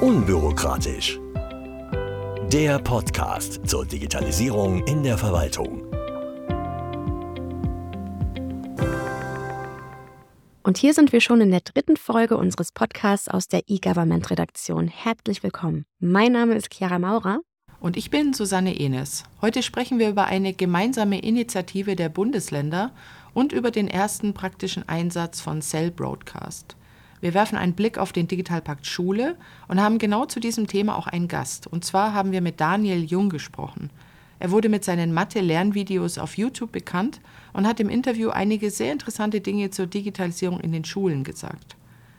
Unbürokratisch. Der Podcast zur Digitalisierung in der Verwaltung. Und hier sind wir schon in der dritten Folge unseres Podcasts aus der E-Government-Redaktion. Herzlich willkommen. Mein Name ist Chiara Maurer. Und ich bin Susanne Enes. Heute sprechen wir über eine gemeinsame Initiative der Bundesländer und über den ersten praktischen Einsatz von Cell Broadcast. Wir werfen einen Blick auf den Digitalpakt Schule und haben genau zu diesem Thema auch einen Gast. Und zwar haben wir mit Daniel Jung gesprochen. Er wurde mit seinen Mathe-Lernvideos auf YouTube bekannt und hat im Interview einige sehr interessante Dinge zur Digitalisierung in den Schulen gesagt.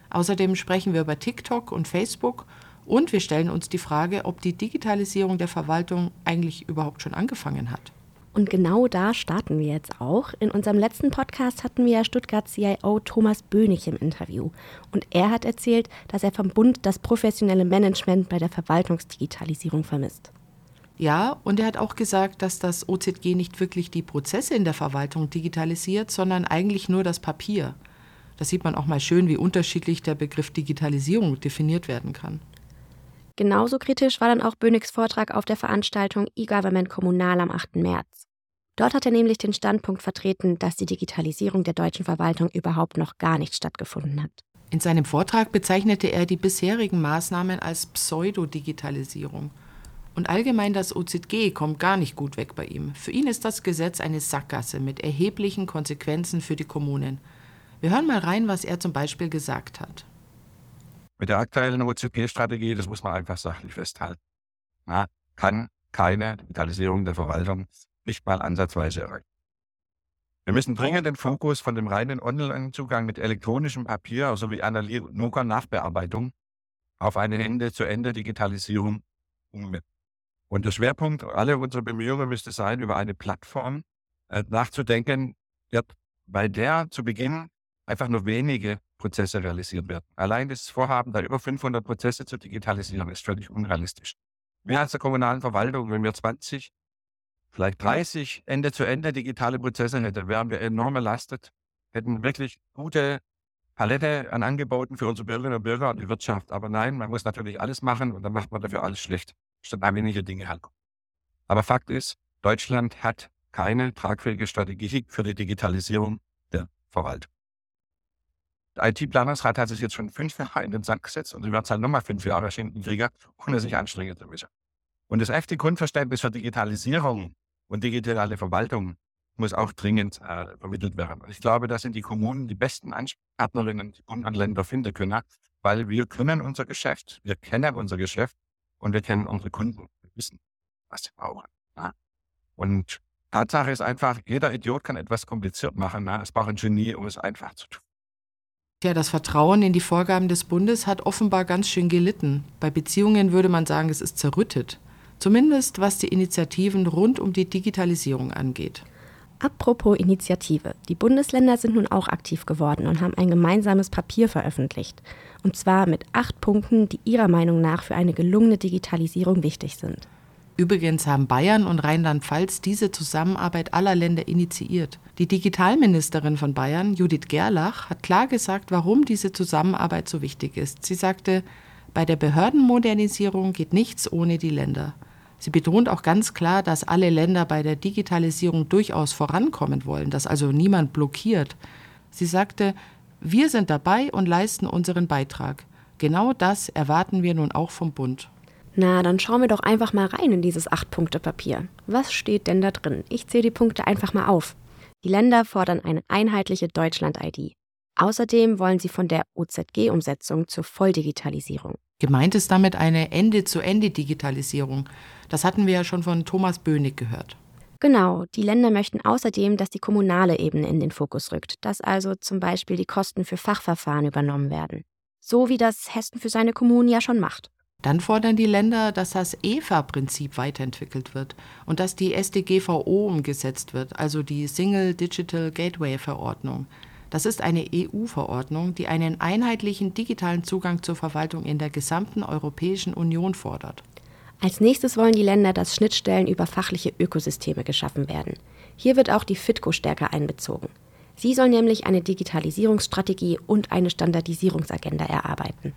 Außerdem sprechen wir über TikTok und Facebook und wir stellen uns die Frage, ob die Digitalisierung der Verwaltung eigentlich überhaupt schon angefangen hat. Und genau da starten wir jetzt auch. In unserem letzten Podcast hatten wir Stuttgart CIO Thomas Bönig im Interview. Und er hat erzählt, dass er vom Bund das professionelle Management bei der Verwaltungsdigitalisierung vermisst. Ja, und er hat auch gesagt, dass das OZG nicht wirklich die Prozesse in der Verwaltung digitalisiert, sondern eigentlich nur das Papier. Da sieht man auch mal schön, wie unterschiedlich der Begriff Digitalisierung definiert werden kann. Genauso kritisch war dann auch Bönigs Vortrag auf der Veranstaltung E-Government Kommunal am 8. März. Dort hat er nämlich den Standpunkt vertreten, dass die Digitalisierung der deutschen Verwaltung überhaupt noch gar nicht stattgefunden hat. In seinem Vortrag bezeichnete er die bisherigen Maßnahmen als Pseudodigitalisierung. Und allgemein das OZG kommt gar nicht gut weg bei ihm. Für ihn ist das Gesetz eine Sackgasse mit erheblichen Konsequenzen für die Kommunen. Wir hören mal rein, was er zum Beispiel gesagt hat. Mit der aktuellen OZG-Strategie, das muss man einfach sachlich festhalten, na, kann keine Digitalisierung der Verwaltung nicht mal ansatzweise erreichen. Wir müssen dringend den Fokus von dem reinen Online-Zugang mit elektronischem Papier sowie analoger Nachbearbeitung auf eine Ende-zu-Ende-Digitalisierung umwenden. Und der Schwerpunkt aller unserer Bemühungen müsste sein, über eine Plattform äh, nachzudenken, bei der zu Beginn einfach nur wenige Prozesse realisiert werden. Allein das Vorhaben, da über 500 Prozesse zu digitalisieren, ist völlig unrealistisch. Wir als der kommunalen Verwaltung, wenn wir 20, vielleicht 30 Ende-zu-Ende digitale Prozesse hätten, wären wir enorm belastet, hätten wirklich gute Palette an Angeboten für unsere Bürgerinnen und Bürger und die Wirtschaft. Aber nein, man muss natürlich alles machen und dann macht man dafür alles schlecht, statt ein wenige Dinge halt. Aber Fakt ist, Deutschland hat keine tragfähige Strategie für die Digitalisierung der Verwaltung. Der IT-Planungsrat hat sich jetzt schon fünf Jahre in den Sand gesetzt und sie wird es halt nochmal fünf Jahre hinten kriegen, ohne sich anstrengen zu müssen. Und das echte Grundverständnis für Digitalisierung und digitale Verwaltung muss auch dringend äh, vermittelt werden. Und ich glaube, da sind die Kommunen die besten Ansprechpartnerinnen, die Bundesländer finden können, weil wir können unser Geschäft, wir kennen unser Geschäft und wir kennen unsere Kunden. Wir wissen, was sie brauchen. Ja? Und Tatsache ist einfach, jeder Idiot kann etwas kompliziert machen. Ja? Es braucht ein Genie, um es einfach zu tun. Ja, das Vertrauen in die Vorgaben des Bundes hat offenbar ganz schön gelitten. Bei Beziehungen würde man sagen, es ist zerrüttet. Zumindest was die Initiativen rund um die Digitalisierung angeht. Apropos Initiative. Die Bundesländer sind nun auch aktiv geworden und haben ein gemeinsames Papier veröffentlicht. Und zwar mit acht Punkten, die ihrer Meinung nach für eine gelungene Digitalisierung wichtig sind. Übrigens haben Bayern und Rheinland-Pfalz diese Zusammenarbeit aller Länder initiiert. Die Digitalministerin von Bayern, Judith Gerlach, hat klar gesagt, warum diese Zusammenarbeit so wichtig ist. Sie sagte, bei der Behördenmodernisierung geht nichts ohne die Länder. Sie betont auch ganz klar, dass alle Länder bei der Digitalisierung durchaus vorankommen wollen, dass also niemand blockiert. Sie sagte, wir sind dabei und leisten unseren Beitrag. Genau das erwarten wir nun auch vom Bund. Na, dann schauen wir doch einfach mal rein in dieses Acht-Punkte-Papier. Was steht denn da drin? Ich zähle die Punkte einfach mal auf. Die Länder fordern eine einheitliche Deutschland-ID. Außerdem wollen sie von der OZG-Umsetzung zur Volldigitalisierung. Gemeint ist damit eine Ende-zu-Ende-Digitalisierung. Das hatten wir ja schon von Thomas Bönig gehört. Genau, die Länder möchten außerdem, dass die kommunale Ebene in den Fokus rückt, dass also zum Beispiel die Kosten für Fachverfahren übernommen werden. So wie das Hessen für seine Kommunen ja schon macht. Dann fordern die Länder, dass das EFA-Prinzip weiterentwickelt wird und dass die SDGVO umgesetzt wird, also die Single Digital Gateway Verordnung. Das ist eine EU-Verordnung, die einen einheitlichen digitalen Zugang zur Verwaltung in der gesamten Europäischen Union fordert. Als nächstes wollen die Länder, dass Schnittstellen über fachliche Ökosysteme geschaffen werden. Hier wird auch die FITCO stärker einbezogen. Sie soll nämlich eine Digitalisierungsstrategie und eine Standardisierungsagenda erarbeiten.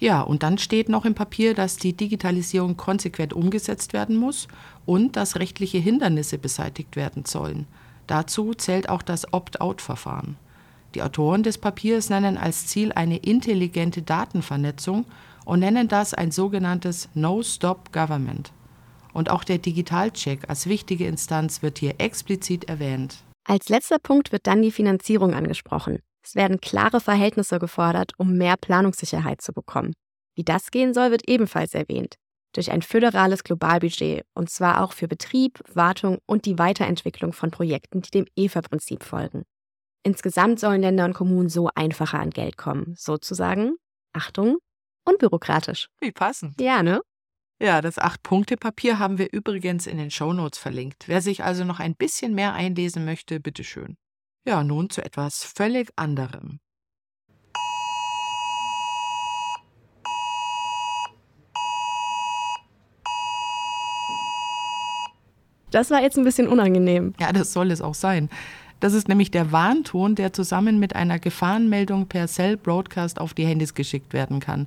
Ja, und dann steht noch im Papier, dass die Digitalisierung konsequent umgesetzt werden muss und dass rechtliche Hindernisse beseitigt werden sollen. Dazu zählt auch das Opt-out-Verfahren. Die Autoren des Papiers nennen als Ziel eine intelligente Datenvernetzung und nennen das ein sogenanntes No-Stop-Government. Und auch der Digitalcheck als wichtige Instanz wird hier explizit erwähnt. Als letzter Punkt wird dann die Finanzierung angesprochen. Es werden klare Verhältnisse gefordert, um mehr Planungssicherheit zu bekommen. Wie das gehen soll, wird ebenfalls erwähnt. Durch ein föderales Globalbudget, und zwar auch für Betrieb, Wartung und die Weiterentwicklung von Projekten, die dem EFA-Prinzip folgen. Insgesamt sollen Länder und Kommunen so einfacher an Geld kommen, sozusagen, Achtung, unbürokratisch. Wie passend. Ja, ne? Ja, das Acht-Punkte-Papier haben wir übrigens in den Shownotes verlinkt. Wer sich also noch ein bisschen mehr einlesen möchte, bitteschön. Ja, nun zu etwas völlig anderem. Das war jetzt ein bisschen unangenehm. Ja, das soll es auch sein. Das ist nämlich der Warnton, der zusammen mit einer Gefahrenmeldung per Cell Broadcast auf die Handys geschickt werden kann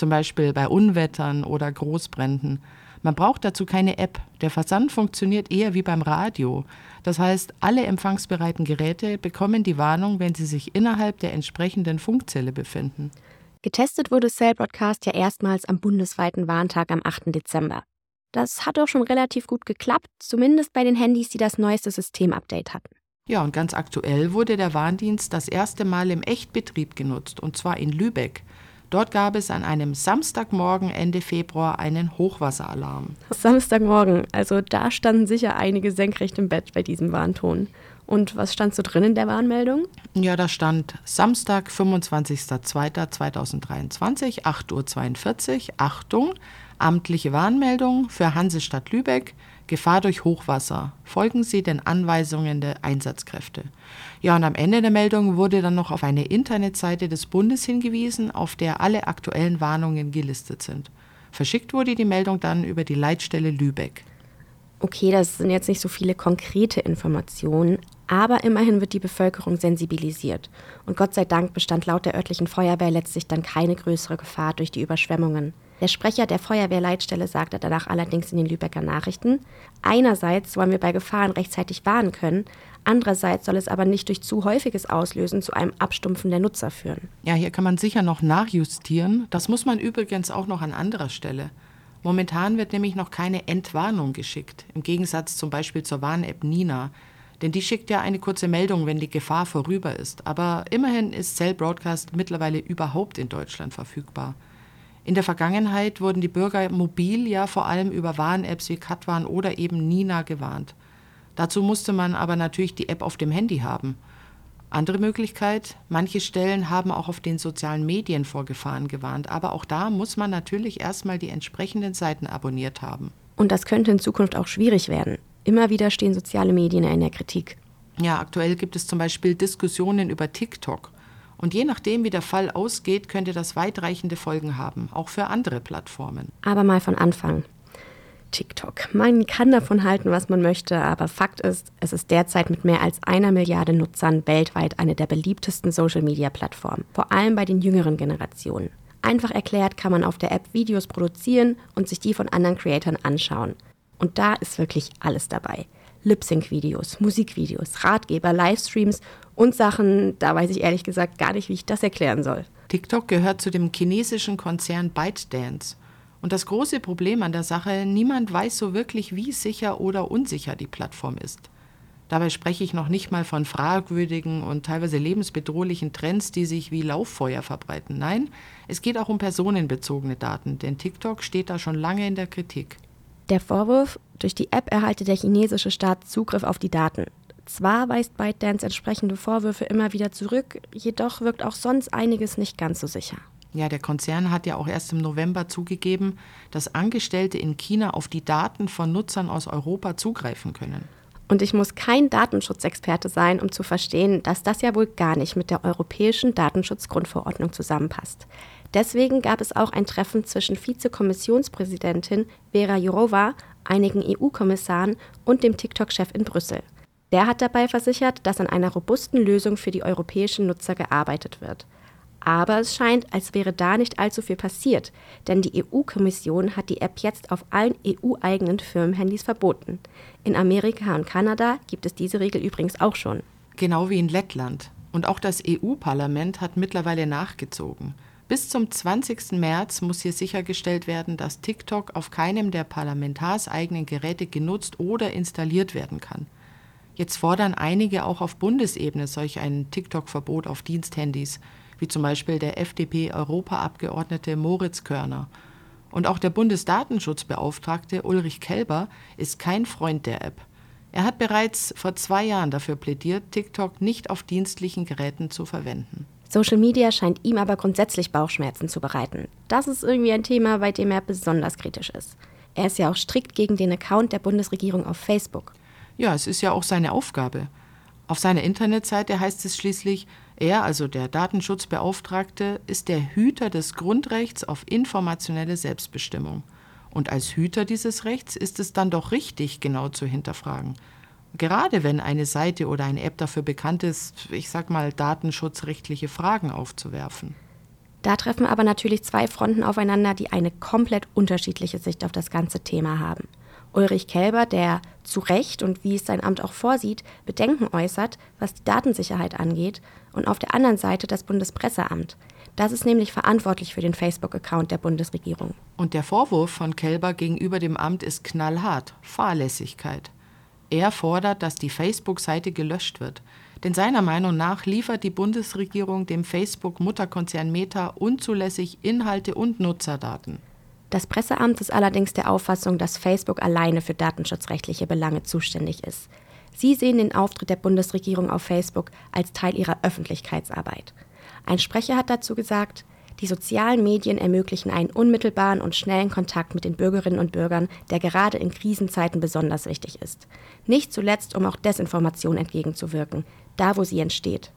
zum Beispiel bei Unwettern oder Großbränden. Man braucht dazu keine App. Der Versand funktioniert eher wie beim Radio. Das heißt, alle empfangsbereiten Geräte bekommen die Warnung, wenn sie sich innerhalb der entsprechenden Funkzelle befinden. Getestet wurde Cell Broadcast ja erstmals am bundesweiten Warntag am 8. Dezember. Das hat auch schon relativ gut geklappt, zumindest bei den Handys, die das neueste Systemupdate hatten. Ja, und ganz aktuell wurde der Warndienst das erste Mal im Echtbetrieb genutzt, und zwar in Lübeck. Dort gab es an einem Samstagmorgen Ende Februar einen Hochwasseralarm. Samstagmorgen, also da standen sicher einige senkrecht im Bett bei diesem Warnton. Und was stand so drin in der Warnmeldung? Ja, da stand Samstag, 25.02.2023, 8.42 Uhr, Achtung, amtliche Warnmeldung für Hansestadt Lübeck, Gefahr durch Hochwasser. Folgen Sie den Anweisungen der Einsatzkräfte. Ja, und am Ende der Meldung wurde dann noch auf eine Internetseite des Bundes hingewiesen, auf der alle aktuellen Warnungen gelistet sind. Verschickt wurde die Meldung dann über die Leitstelle Lübeck. Okay, das sind jetzt nicht so viele konkrete Informationen, aber immerhin wird die Bevölkerung sensibilisiert. Und Gott sei Dank bestand laut der örtlichen Feuerwehr letztlich dann keine größere Gefahr durch die Überschwemmungen. Der Sprecher der Feuerwehrleitstelle sagte danach allerdings in den Lübecker Nachrichten, einerseits wollen wir bei Gefahren rechtzeitig warnen können, andererseits soll es aber nicht durch zu häufiges Auslösen zu einem Abstumpfen der Nutzer führen. Ja, hier kann man sicher noch nachjustieren. Das muss man übrigens auch noch an anderer Stelle. Momentan wird nämlich noch keine Entwarnung geschickt, im Gegensatz zum Beispiel zur Warn-App Nina. Denn die schickt ja eine kurze Meldung, wenn die Gefahr vorüber ist. Aber immerhin ist Cell Broadcast mittlerweile überhaupt in Deutschland verfügbar. In der Vergangenheit wurden die Bürger mobil ja vor allem über Warn-Apps wie Katwan oder eben Nina gewarnt. Dazu musste man aber natürlich die App auf dem Handy haben. Andere Möglichkeit, manche Stellen haben auch auf den sozialen Medien vor Gefahren gewarnt, aber auch da muss man natürlich erstmal die entsprechenden Seiten abonniert haben. Und das könnte in Zukunft auch schwierig werden. Immer wieder stehen soziale Medien in der Kritik. Ja, aktuell gibt es zum Beispiel Diskussionen über TikTok. Und je nachdem, wie der Fall ausgeht, könnte das weitreichende Folgen haben, auch für andere Plattformen. Aber mal von Anfang. TikTok. Man kann davon halten, was man möchte, aber Fakt ist, es ist derzeit mit mehr als einer Milliarde Nutzern weltweit eine der beliebtesten Social-Media-Plattformen, vor allem bei den jüngeren Generationen. Einfach erklärt kann man auf der App Videos produzieren und sich die von anderen Creatoren anschauen. Und da ist wirklich alles dabei. Lip-Sync-Videos, Musikvideos, Ratgeber, Livestreams und Sachen, da weiß ich ehrlich gesagt gar nicht, wie ich das erklären soll. TikTok gehört zu dem chinesischen Konzern ByteDance. Und das große Problem an der Sache, niemand weiß so wirklich, wie sicher oder unsicher die Plattform ist. Dabei spreche ich noch nicht mal von fragwürdigen und teilweise lebensbedrohlichen Trends, die sich wie Lauffeuer verbreiten. Nein, es geht auch um personenbezogene Daten, denn TikTok steht da schon lange in der Kritik. Der Vorwurf, durch die App erhalte der chinesische Staat Zugriff auf die Daten. Zwar weist ByteDance entsprechende Vorwürfe immer wieder zurück, jedoch wirkt auch sonst einiges nicht ganz so sicher. Ja, der Konzern hat ja auch erst im November zugegeben, dass Angestellte in China auf die Daten von Nutzern aus Europa zugreifen können. Und ich muss kein Datenschutzexperte sein, um zu verstehen, dass das ja wohl gar nicht mit der europäischen Datenschutzgrundverordnung zusammenpasst. Deswegen gab es auch ein Treffen zwischen Vizekommissionspräsidentin Vera Jourova, einigen EU-Kommissaren und dem TikTok-Chef in Brüssel. Der hat dabei versichert, dass an einer robusten Lösung für die europäischen Nutzer gearbeitet wird. Aber es scheint, als wäre da nicht allzu viel passiert, denn die EU-Kommission hat die App jetzt auf allen EU-eigenen Firmenhandys verboten. In Amerika und Kanada gibt es diese Regel übrigens auch schon. Genau wie in Lettland. Und auch das EU-Parlament hat mittlerweile nachgezogen. Bis zum 20. März muss hier sichergestellt werden, dass TikTok auf keinem der parlamentarseigenen Geräte genutzt oder installiert werden kann. Jetzt fordern einige auch auf Bundesebene solch ein TikTok-Verbot auf Diensthandys wie zum Beispiel der FDP-Europaabgeordnete Moritz Körner. Und auch der Bundesdatenschutzbeauftragte Ulrich Kelber ist kein Freund der App. Er hat bereits vor zwei Jahren dafür plädiert, TikTok nicht auf dienstlichen Geräten zu verwenden. Social Media scheint ihm aber grundsätzlich Bauchschmerzen zu bereiten. Das ist irgendwie ein Thema, bei dem er besonders kritisch ist. Er ist ja auch strikt gegen den Account der Bundesregierung auf Facebook. Ja, es ist ja auch seine Aufgabe. Auf seiner Internetseite heißt es schließlich, er, also der Datenschutzbeauftragte, ist der Hüter des Grundrechts auf informationelle Selbstbestimmung. Und als Hüter dieses Rechts ist es dann doch richtig, genau zu hinterfragen. Gerade wenn eine Seite oder eine App dafür bekannt ist, ich sag mal, datenschutzrechtliche Fragen aufzuwerfen. Da treffen aber natürlich zwei Fronten aufeinander, die eine komplett unterschiedliche Sicht auf das ganze Thema haben. Ulrich Kelber, der zu Recht und wie es sein Amt auch vorsieht, Bedenken äußert, was die Datensicherheit angeht, und auf der anderen Seite das Bundespresseamt. Das ist nämlich verantwortlich für den Facebook-Account der Bundesregierung. Und der Vorwurf von Kelber gegenüber dem Amt ist knallhart Fahrlässigkeit. Er fordert, dass die Facebook-Seite gelöscht wird. Denn seiner Meinung nach liefert die Bundesregierung dem Facebook-Mutterkonzern Meta unzulässig Inhalte und Nutzerdaten. Das Presseamt ist allerdings der Auffassung, dass Facebook alleine für datenschutzrechtliche Belange zuständig ist. Sie sehen den Auftritt der Bundesregierung auf Facebook als Teil ihrer Öffentlichkeitsarbeit. Ein Sprecher hat dazu gesagt, die sozialen Medien ermöglichen einen unmittelbaren und schnellen Kontakt mit den Bürgerinnen und Bürgern, der gerade in Krisenzeiten besonders wichtig ist. Nicht zuletzt, um auch Desinformation entgegenzuwirken, da wo sie entsteht.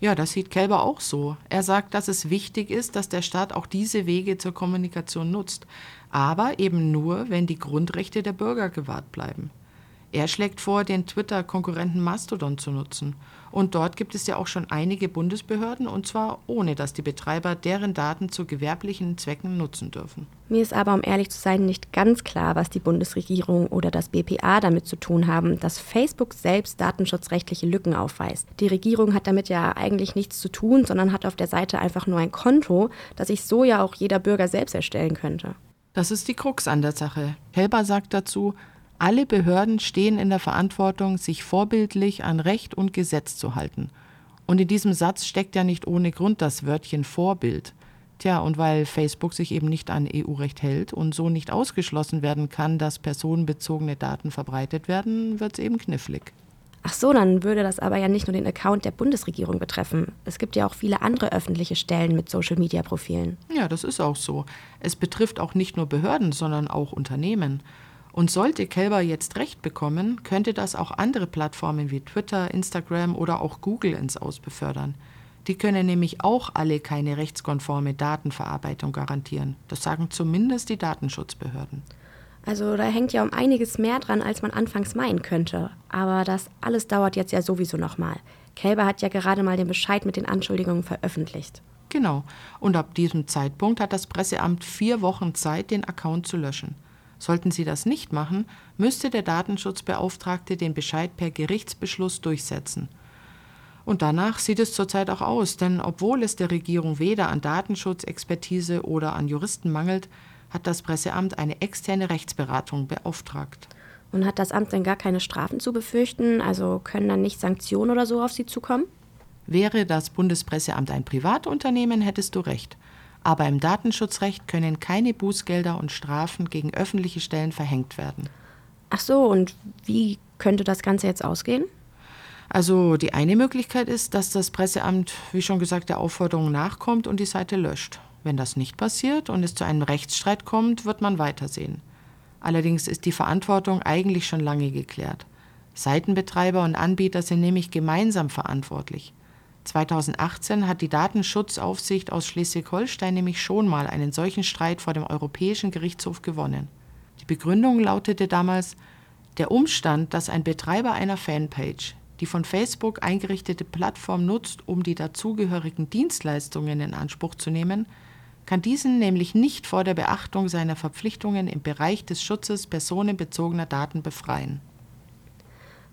Ja, das sieht Kelber auch so. Er sagt, dass es wichtig ist, dass der Staat auch diese Wege zur Kommunikation nutzt, aber eben nur, wenn die Grundrechte der Bürger gewahrt bleiben. Er schlägt vor, den Twitter-Konkurrenten Mastodon zu nutzen. Und dort gibt es ja auch schon einige Bundesbehörden, und zwar ohne, dass die Betreiber deren Daten zu gewerblichen Zwecken nutzen dürfen. Mir ist aber, um ehrlich zu sein, nicht ganz klar, was die Bundesregierung oder das BPA damit zu tun haben, dass Facebook selbst datenschutzrechtliche Lücken aufweist. Die Regierung hat damit ja eigentlich nichts zu tun, sondern hat auf der Seite einfach nur ein Konto, das sich so ja auch jeder Bürger selbst erstellen könnte. Das ist die Krux an der Sache. Helber sagt dazu, alle Behörden stehen in der Verantwortung, sich vorbildlich an Recht und Gesetz zu halten. Und in diesem Satz steckt ja nicht ohne Grund das Wörtchen Vorbild. Tja, und weil Facebook sich eben nicht an EU-Recht hält und so nicht ausgeschlossen werden kann, dass personenbezogene Daten verbreitet werden, wird es eben knifflig. Ach so, dann würde das aber ja nicht nur den Account der Bundesregierung betreffen. Es gibt ja auch viele andere öffentliche Stellen mit Social-Media-Profilen. Ja, das ist auch so. Es betrifft auch nicht nur Behörden, sondern auch Unternehmen. Und sollte Kelber jetzt recht bekommen, könnte das auch andere Plattformen wie Twitter, Instagram oder auch Google ins Aus befördern. Die können nämlich auch alle keine rechtskonforme Datenverarbeitung garantieren. Das sagen zumindest die Datenschutzbehörden. Also da hängt ja um einiges mehr dran, als man anfangs meinen könnte. Aber das alles dauert jetzt ja sowieso nochmal. Kelber hat ja gerade mal den Bescheid mit den Anschuldigungen veröffentlicht. Genau. Und ab diesem Zeitpunkt hat das Presseamt vier Wochen Zeit, den Account zu löschen. Sollten sie das nicht machen, müsste der Datenschutzbeauftragte den Bescheid per Gerichtsbeschluss durchsetzen. Und danach sieht es zurzeit auch aus, denn obwohl es der Regierung weder an Datenschutzexpertise oder an Juristen mangelt, hat das Presseamt eine externe Rechtsberatung beauftragt. Und hat das Amt denn gar keine Strafen zu befürchten? Also können dann nicht Sanktionen oder so auf Sie zukommen? Wäre das Bundespresseamt ein Privatunternehmen, hättest du recht. Aber im Datenschutzrecht können keine Bußgelder und Strafen gegen öffentliche Stellen verhängt werden. Ach so, und wie könnte das Ganze jetzt ausgehen? Also die eine Möglichkeit ist, dass das Presseamt, wie schon gesagt, der Aufforderung nachkommt und die Seite löscht. Wenn das nicht passiert und es zu einem Rechtsstreit kommt, wird man weitersehen. Allerdings ist die Verantwortung eigentlich schon lange geklärt. Seitenbetreiber und Anbieter sind nämlich gemeinsam verantwortlich. 2018 hat die Datenschutzaufsicht aus Schleswig-Holstein nämlich schon mal einen solchen Streit vor dem Europäischen Gerichtshof gewonnen. Die Begründung lautete damals, der Umstand, dass ein Betreiber einer Fanpage die von Facebook eingerichtete Plattform nutzt, um die dazugehörigen Dienstleistungen in Anspruch zu nehmen, kann diesen nämlich nicht vor der Beachtung seiner Verpflichtungen im Bereich des Schutzes personenbezogener Daten befreien.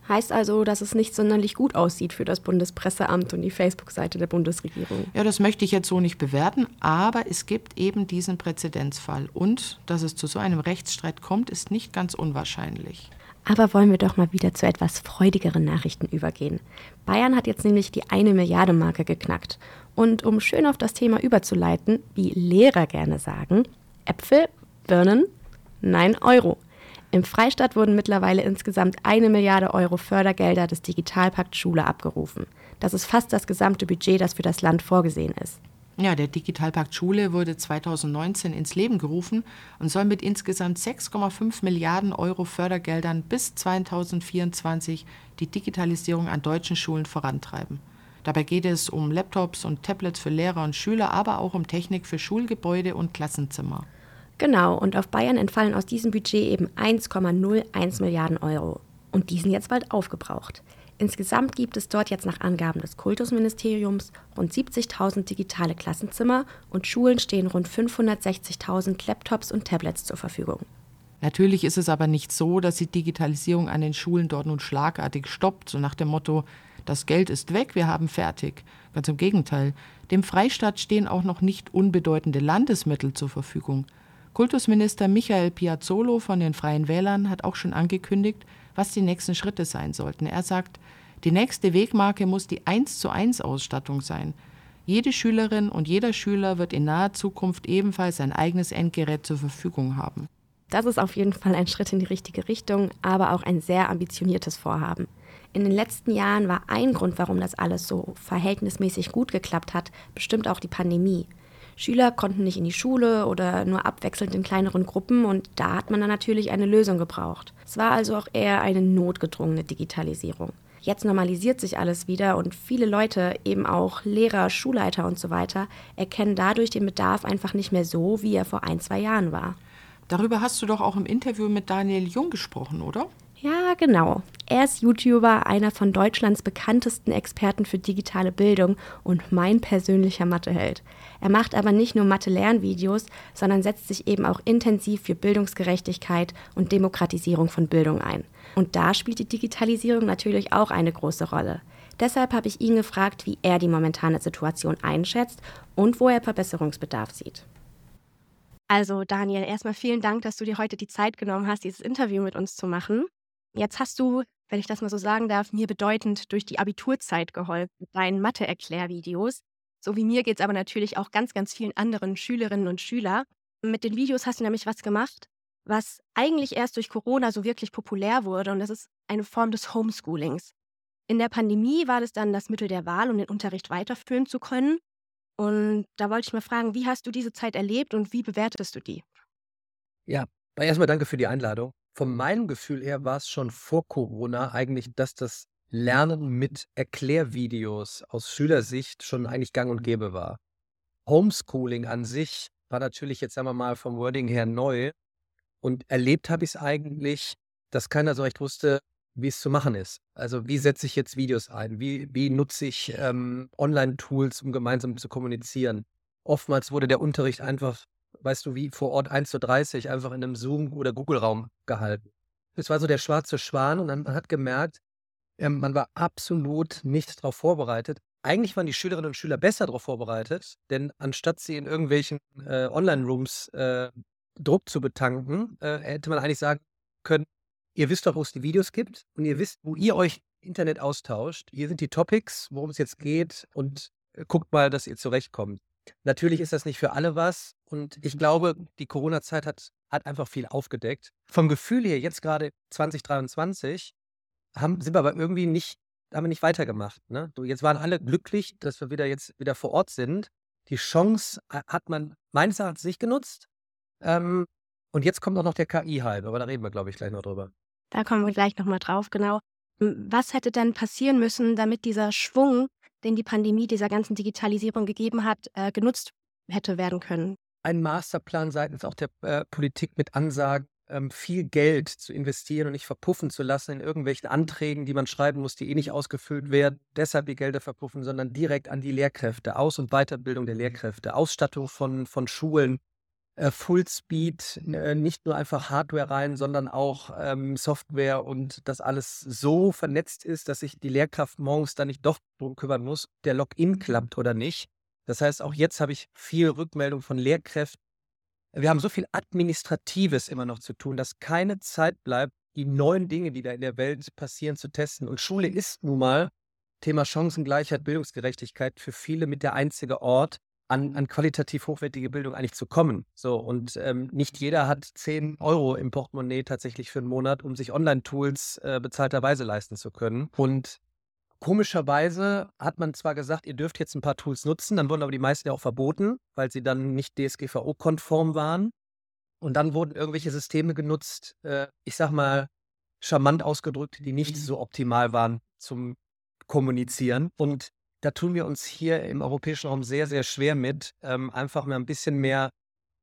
Heißt also, dass es nicht sonderlich gut aussieht für das Bundespresseamt und die Facebook-Seite der Bundesregierung. Ja, das möchte ich jetzt so nicht bewerten, aber es gibt eben diesen Präzedenzfall. Und dass es zu so einem Rechtsstreit kommt, ist nicht ganz unwahrscheinlich. Aber wollen wir doch mal wieder zu etwas freudigeren Nachrichten übergehen. Bayern hat jetzt nämlich die eine Milliarde Marke geknackt. Und um schön auf das Thema überzuleiten, wie Lehrer gerne sagen, Äpfel, Birnen, nein Euro. Im Freistaat wurden mittlerweile insgesamt eine Milliarde Euro Fördergelder des Digitalpakt Schule abgerufen. Das ist fast das gesamte Budget, das für das Land vorgesehen ist. Ja, der Digitalpakt Schule wurde 2019 ins Leben gerufen und soll mit insgesamt 6,5 Milliarden Euro Fördergeldern bis 2024 die Digitalisierung an deutschen Schulen vorantreiben. Dabei geht es um Laptops und Tablets für Lehrer und Schüler, aber auch um Technik für Schulgebäude und Klassenzimmer. Genau, und auf Bayern entfallen aus diesem Budget eben 1,01 Milliarden Euro. Und die sind jetzt bald aufgebraucht. Insgesamt gibt es dort jetzt nach Angaben des Kultusministeriums rund 70.000 digitale Klassenzimmer und Schulen stehen rund 560.000 Laptops und Tablets zur Verfügung. Natürlich ist es aber nicht so, dass die Digitalisierung an den Schulen dort nun schlagartig stoppt, so nach dem Motto, das Geld ist weg, wir haben fertig. Ganz im Gegenteil, dem Freistaat stehen auch noch nicht unbedeutende Landesmittel zur Verfügung. Kultusminister Michael Piazzolo von den Freien Wählern hat auch schon angekündigt, was die nächsten Schritte sein sollten. Er sagt, die nächste Wegmarke muss die 1 zu 1 Ausstattung sein. Jede Schülerin und jeder Schüler wird in naher Zukunft ebenfalls ein eigenes Endgerät zur Verfügung haben. Das ist auf jeden Fall ein Schritt in die richtige Richtung, aber auch ein sehr ambitioniertes Vorhaben. In den letzten Jahren war ein Grund, warum das alles so verhältnismäßig gut geklappt hat, bestimmt auch die Pandemie. Schüler konnten nicht in die Schule oder nur abwechselnd in kleineren Gruppen und da hat man dann natürlich eine Lösung gebraucht. Es war also auch eher eine notgedrungene Digitalisierung. Jetzt normalisiert sich alles wieder und viele Leute, eben auch Lehrer, Schulleiter und so weiter, erkennen dadurch den Bedarf einfach nicht mehr so, wie er vor ein, zwei Jahren war. Darüber hast du doch auch im Interview mit Daniel Jung gesprochen, oder? Ja, genau. Er ist YouTuber, einer von Deutschlands bekanntesten Experten für digitale Bildung und mein persönlicher Matheheld. Er macht aber nicht nur Mathe-Lernvideos, sondern setzt sich eben auch intensiv für Bildungsgerechtigkeit und Demokratisierung von Bildung ein. Und da spielt die Digitalisierung natürlich auch eine große Rolle. Deshalb habe ich ihn gefragt, wie er die momentane Situation einschätzt und wo er Verbesserungsbedarf sieht. Also Daniel, erstmal vielen Dank, dass du dir heute die Zeit genommen hast, dieses Interview mit uns zu machen. Jetzt hast du, wenn ich das mal so sagen darf, mir bedeutend durch die Abiturzeit geholfen mit deinen Mathe-Erklärvideos. So wie mir geht es aber natürlich auch ganz, ganz vielen anderen Schülerinnen und Schülern. Mit den Videos hast du nämlich was gemacht, was eigentlich erst durch Corona so wirklich populär wurde und das ist eine Form des Homeschoolings. In der Pandemie war das dann das Mittel der Wahl, um den Unterricht weiterführen zu können. Und da wollte ich mal fragen, wie hast du diese Zeit erlebt und wie bewertest du die? Ja, erstmal danke für die Einladung von meinem Gefühl her war es schon vor Corona eigentlich, dass das Lernen mit Erklärvideos aus Schülersicht schon eigentlich gang und gäbe war. Homeschooling an sich war natürlich jetzt, sagen wir mal, vom Wording her neu. Und erlebt habe ich es eigentlich, dass keiner so recht wusste, wie es zu machen ist. Also wie setze ich jetzt Videos ein? Wie, wie nutze ich ähm, Online-Tools, um gemeinsam zu kommunizieren? Oftmals wurde der Unterricht einfach weißt du, wie vor Ort 1 zu 30 einfach in einem Zoom- oder Google-Raum gehalten. Das war so der schwarze Schwan und man hat gemerkt, ähm, man war absolut nicht darauf vorbereitet. Eigentlich waren die Schülerinnen und Schüler besser darauf vorbereitet, denn anstatt sie in irgendwelchen äh, Online-Rooms äh, Druck zu betanken, äh, hätte man eigentlich sagen können, ihr wisst doch, wo es die Videos gibt und ihr wisst, wo ihr euch Internet austauscht. Hier sind die Topics, worum es jetzt geht und äh, guckt mal, dass ihr zurechtkommt. Natürlich ist das nicht für alle was und ich glaube, die Corona-Zeit hat, hat einfach viel aufgedeckt. Vom Gefühl her, jetzt gerade 2023, haben, sind wir aber irgendwie nicht, haben wir nicht weitergemacht. Ne? Jetzt waren alle glücklich, dass wir wieder jetzt wieder vor Ort sind. Die Chance hat man meines Erachtens nicht genutzt. Ähm, und jetzt kommt auch noch der KI-Hype, aber da reden wir, glaube ich, gleich noch drüber. Da kommen wir gleich nochmal drauf, genau. Was hätte denn passieren müssen, damit dieser Schwung den die Pandemie dieser ganzen Digitalisierung gegeben hat, äh, genutzt hätte werden können. Ein Masterplan seitens auch der äh, Politik mit Ansagen, ähm, viel Geld zu investieren und nicht verpuffen zu lassen in irgendwelchen Anträgen, die man schreiben muss, die eh nicht ausgefüllt werden, deshalb die Gelder verpuffen, sondern direkt an die Lehrkräfte, Aus- und Weiterbildung der Lehrkräfte, Ausstattung von, von Schulen, äh, Fullspeed, äh, nicht nur einfach Hardware rein, sondern auch ähm, Software und das alles so vernetzt ist, dass sich die Lehrkraft morgens dann nicht doch drum kümmern muss, der Login klappt oder nicht. Das heißt, auch jetzt habe ich viel Rückmeldung von Lehrkräften, wir haben so viel Administratives immer noch zu tun, dass keine Zeit bleibt, die neuen Dinge, die da in der Welt passieren, zu testen. Und Schule ist nun mal Thema Chancengleichheit, Bildungsgerechtigkeit für viele mit der einzige Ort, an, an qualitativ hochwertige Bildung eigentlich zu kommen. So, und ähm, nicht jeder hat 10 Euro im Portemonnaie tatsächlich für einen Monat, um sich Online-Tools äh, bezahlterweise leisten zu können. Und Komischerweise hat man zwar gesagt, ihr dürft jetzt ein paar Tools nutzen, dann wurden aber die meisten ja auch verboten, weil sie dann nicht DSGVO-konform waren. Und dann wurden irgendwelche Systeme genutzt, äh, ich sag mal, charmant ausgedrückt, die nicht mhm. so optimal waren zum Kommunizieren. Und da tun wir uns hier im europäischen Raum sehr, sehr schwer mit, ähm, einfach mal ein bisschen mehr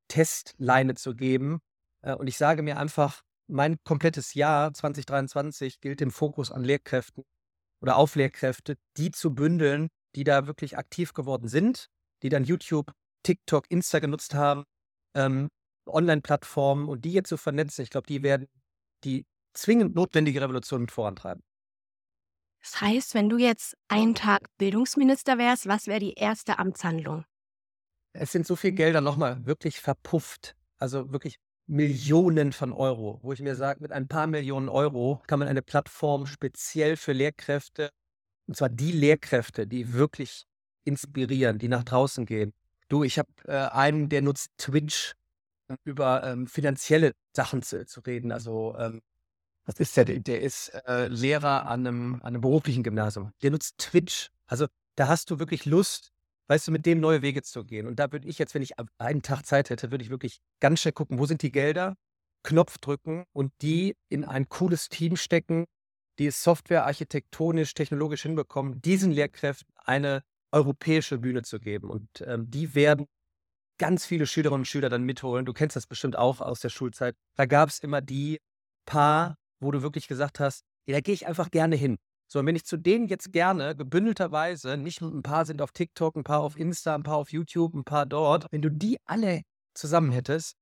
Testleine zu geben. Äh, und ich sage mir einfach, mein komplettes Jahr 2023 gilt im Fokus an Lehrkräften oder auf Lehrkräfte, die zu bündeln, die da wirklich aktiv geworden sind, die dann YouTube, TikTok, Insta genutzt haben, ähm, Online-Plattformen und die jetzt zu so vernetzen, ich glaube, die werden die zwingend notwendige Revolution mit vorantreiben. Das heißt, wenn du jetzt einen Tag Bildungsminister wärst, was wäre die erste Amtshandlung? Es sind so viele Gelder nochmal wirklich verpufft. Also wirklich Millionen von Euro, wo ich mir sage, mit ein paar Millionen Euro kann man eine Plattform speziell für Lehrkräfte, und zwar die Lehrkräfte, die wirklich inspirieren, die nach draußen gehen. Du, ich habe äh, einen, der nutzt Twitch, über ähm, finanzielle Sachen zu, zu reden. Also, ähm, was ist der? Der ist äh, Lehrer an einem, an einem beruflichen Gymnasium. Der nutzt Twitch. Also, da hast du wirklich Lust, weißt du, mit dem neue Wege zu gehen. Und da würde ich jetzt, wenn ich einen Tag Zeit hätte, würde ich wirklich ganz schnell gucken, wo sind die Gelder, Knopf drücken und die in ein cooles Team stecken, die es Software architektonisch, technologisch hinbekommen, diesen Lehrkräften eine europäische Bühne zu geben. Und ähm, die werden ganz viele Schülerinnen und Schüler dann mitholen. Du kennst das bestimmt auch aus der Schulzeit. Da gab es immer die paar, wo du wirklich gesagt hast, ja, da gehe ich einfach gerne hin. So, und wenn ich zu denen jetzt gerne gebündelterweise, nicht ein paar sind auf TikTok, ein paar auf Insta, ein paar auf YouTube, ein paar dort, wenn du die alle zusammen hättest,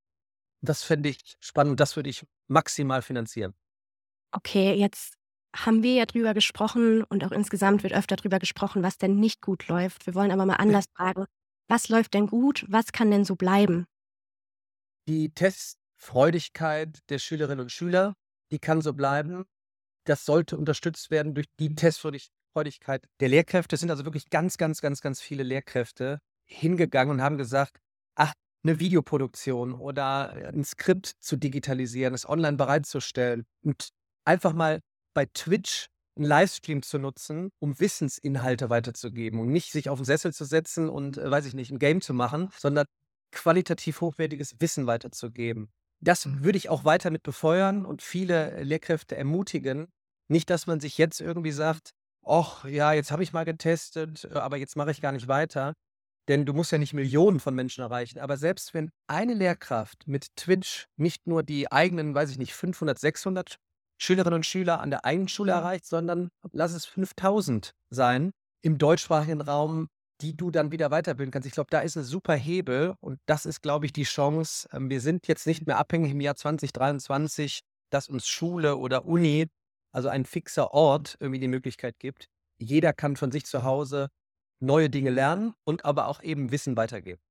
das fände ich spannend, das würde ich maximal finanzieren. Okay, jetzt haben wir ja drüber gesprochen und auch insgesamt wird öfter drüber gesprochen, was denn nicht gut läuft. Wir wollen aber mal anders fragen, was läuft denn gut, was kann denn so bleiben? Die Testfreudigkeit der Schülerinnen und Schüler, die kann so bleiben das sollte unterstützt werden durch die Testfreudigkeit der Lehrkräfte. Es sind also wirklich ganz, ganz, ganz, ganz viele Lehrkräfte hingegangen und haben gesagt, ach, eine Videoproduktion oder ein Skript zu digitalisieren, es online bereitzustellen und einfach mal bei Twitch einen Livestream zu nutzen, um Wissensinhalte weiterzugeben und nicht sich auf den Sessel zu setzen und, äh, weiß ich nicht, ein Game zu machen, sondern qualitativ hochwertiges Wissen weiterzugeben das würde ich auch weiter mit befeuern und viele Lehrkräfte ermutigen. Nicht, dass man sich jetzt irgendwie sagt, ach ja, jetzt habe ich mal getestet, äh, aber jetzt mache ich gar nicht weiter. Denn du musst ja nicht Millionen von Menschen erreichen. Aber selbst wenn eine Lehrkraft mit Twitch nicht nur die eigenen, weiß ich nicht, 500, 600 Schülerinnen und Schüler an der einen Schule erreicht, sondern lass es 5000 sein im deutschsprachigen Raum, die du dann wieder weiterbilden kannst. Ich glaube, da ist ein super Hebel und das ist, glaube ich, die Chance. Ähm, wir sind jetzt nicht mehr abhängig im Jahr 2023, dass uns Schule oder Uni, also ein fixer Ort, irgendwie die Möglichkeit gibt. Jeder kann von sich zu Hause neue Dinge lernen und aber auch eben Wissen weitergeben.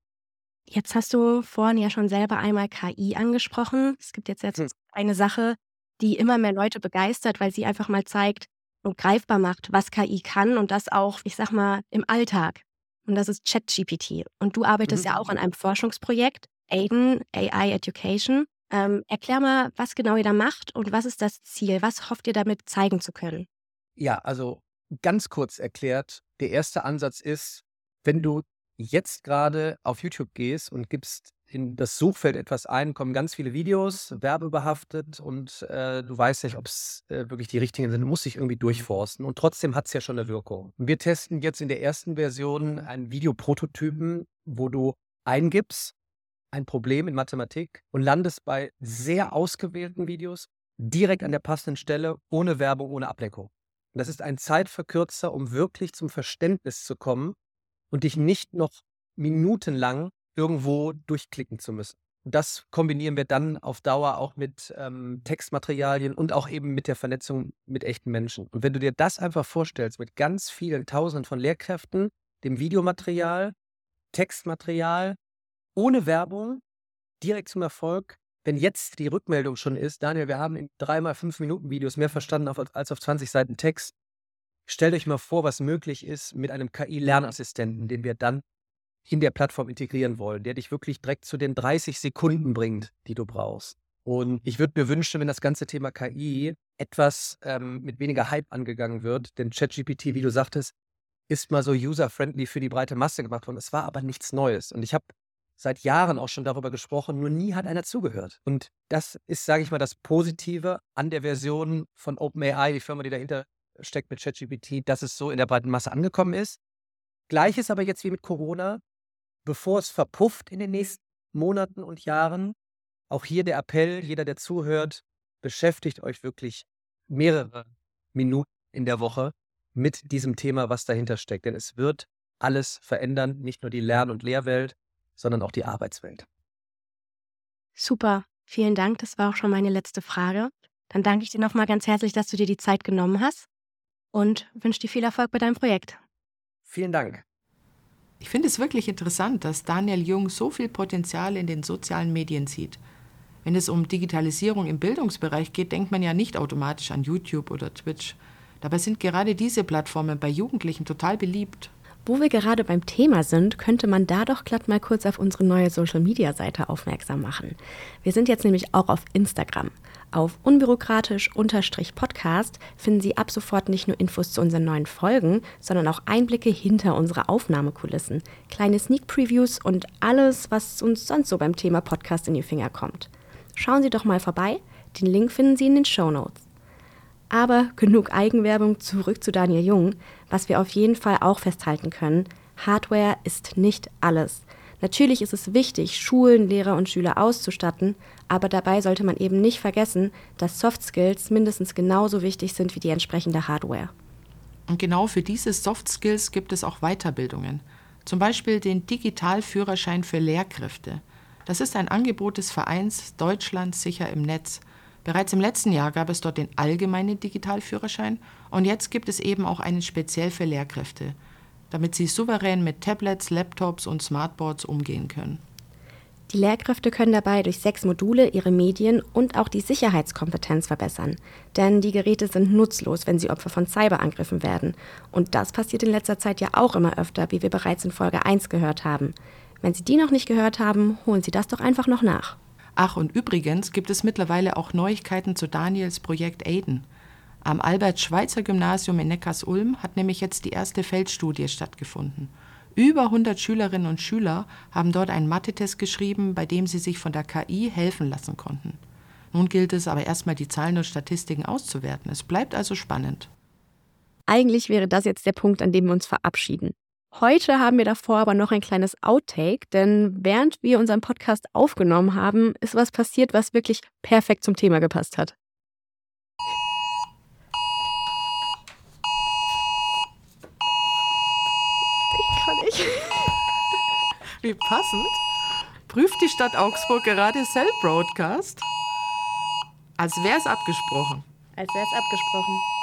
Jetzt hast du vorhin ja schon selber einmal KI angesprochen. Es gibt jetzt, jetzt hm. eine Sache, die immer mehr Leute begeistert, weil sie einfach mal zeigt und greifbar macht, was KI kann und das auch, ich sag mal, im Alltag und das ist ChatGPT. Und du arbeitest mhm. ja auch an einem Forschungsprojekt, Aiden AI Education. Ähm, erklär mal, was genau ihr da macht und was ist das Ziel? Was hofft ihr damit zeigen zu können? Ja, also ganz kurz erklärt, der erste Ansatz ist, wenn du jetzt gerade auf YouTube gehst und gibst in das Suchfeld etwas ein, kommen ganz viele Videos, werbebehaftet und äh, du weißt nicht, ob es äh, wirklich die richtigen sind. Du musst dich irgendwie durchforsten und trotzdem hat es ja schon eine Wirkung. Wir testen jetzt in der ersten Version einen Videoprototypen, wo du eingibst, ein Problem in Mathematik und landest bei sehr ausgewählten Videos direkt an der passenden Stelle, ohne Werbung, ohne Ablenkung. Und das ist ein Zeitverkürzer, um wirklich zum Verständnis zu kommen und dich nicht noch minutenlang irgendwo durchklicken zu müssen. Das kombinieren wir dann auf Dauer auch mit ähm, Textmaterialien und auch eben mit der Vernetzung mit echten Menschen. Und wenn du dir das einfach vorstellst, mit ganz vielen Tausenden von Lehrkräften, dem Videomaterial, Textmaterial, ohne Werbung, direkt zum Erfolg, wenn jetzt die Rückmeldung schon ist, Daniel, wir haben in dreimal fünf Minuten Videos mehr verstanden als auf 20 Seiten Text. Stellt euch mal vor, was möglich ist mit einem KI-Lernassistenten, den wir dann in der Plattform integrieren wollen, der dich wirklich direkt zu den 30 Sekunden bringt, die du brauchst. Und ich würde mir wünschen, wenn das ganze Thema KI etwas ähm, mit weniger Hype angegangen wird, denn ChatGPT, wie du sagtest, ist mal so user-friendly für die breite Masse gemacht worden. Es war aber nichts Neues. Und ich habe seit Jahren auch schon darüber gesprochen, nur nie hat einer zugehört. Und das ist, sage ich mal, das Positive an der Version von OpenAI, die Firma, die dahinter steckt mit ChatGPT, dass es so in der breiten Masse angekommen ist. Gleiches aber jetzt wie mit Corona bevor es verpufft in den nächsten Monaten und Jahren, auch hier der Appell, jeder, der zuhört, beschäftigt euch wirklich mehrere Minuten in der Woche mit diesem Thema, was dahinter steckt. Denn es wird alles verändern, nicht nur die Lern- und Lehrwelt, sondern auch die Arbeitswelt. Super, vielen Dank. Das war auch schon meine letzte Frage. Dann danke ich dir nochmal ganz herzlich, dass du dir die Zeit genommen hast und wünsche dir viel Erfolg bei deinem Projekt. Vielen Dank. Ich finde es wirklich interessant, dass Daniel Jung so viel Potenzial in den sozialen Medien sieht. Wenn es um Digitalisierung im Bildungsbereich geht, denkt man ja nicht automatisch an YouTube oder Twitch. Dabei sind gerade diese Plattformen bei Jugendlichen total beliebt. Wo wir gerade beim Thema sind, könnte man da doch glatt mal kurz auf unsere neue Social-Media-Seite aufmerksam machen. Wir sind jetzt nämlich auch auf Instagram. Auf unbürokratisch-podcast finden Sie ab sofort nicht nur Infos zu unseren neuen Folgen, sondern auch Einblicke hinter unsere Aufnahmekulissen, kleine Sneak Previews und alles, was uns sonst so beim Thema Podcast in die Finger kommt. Schauen Sie doch mal vorbei. Den Link finden Sie in den Show Notes. Aber genug Eigenwerbung, zurück zu Daniel Jung. Was wir auf jeden Fall auch festhalten können, Hardware ist nicht alles. Natürlich ist es wichtig, Schulen, Lehrer und Schüler auszustatten, aber dabei sollte man eben nicht vergessen, dass Soft Skills mindestens genauso wichtig sind wie die entsprechende Hardware. Und genau für diese Soft Skills gibt es auch Weiterbildungen. Zum Beispiel den Digitalführerschein für Lehrkräfte. Das ist ein Angebot des Vereins Deutschland sicher im Netz – Bereits im letzten Jahr gab es dort den allgemeinen Digitalführerschein und jetzt gibt es eben auch einen speziell für Lehrkräfte, damit sie souverän mit Tablets, Laptops und Smartboards umgehen können. Die Lehrkräfte können dabei durch sechs Module ihre Medien und auch die Sicherheitskompetenz verbessern. Denn die Geräte sind nutzlos, wenn sie Opfer von Cyberangriffen werden. Und das passiert in letzter Zeit ja auch immer öfter, wie wir bereits in Folge 1 gehört haben. Wenn Sie die noch nicht gehört haben, holen Sie das doch einfach noch nach. Ach, und übrigens gibt es mittlerweile auch Neuigkeiten zu Daniels Projekt Aiden. Am Albert-Schweitzer-Gymnasium in Neckars-Ulm hat nämlich jetzt die erste Feldstudie stattgefunden. Über 100 Schülerinnen und Schüler haben dort einen Mathe-Test geschrieben, bei dem sie sich von der KI helfen lassen konnten. Nun gilt es aber erstmal, die Zahlen und Statistiken auszuwerten. Es bleibt also spannend. Eigentlich wäre das jetzt der Punkt, an dem wir uns verabschieden. Heute haben wir davor aber noch ein kleines Outtake, denn während wir unseren Podcast aufgenommen haben, ist was passiert, was wirklich perfekt zum Thema gepasst hat. Ich kann nicht. Wie passend. Prüft die Stadt Augsburg gerade Cell Broadcast? Als wäre es abgesprochen. Als wäre es abgesprochen.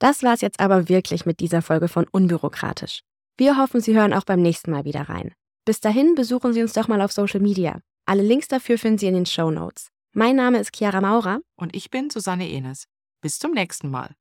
Das war's jetzt aber wirklich mit dieser Folge von Unbürokratisch. Wir hoffen, Sie hören auch beim nächsten Mal wieder rein. Bis dahin besuchen Sie uns doch mal auf Social Media. Alle Links dafür finden Sie in den Show Notes. Mein Name ist Chiara Maurer. Und ich bin Susanne Enes. Bis zum nächsten Mal.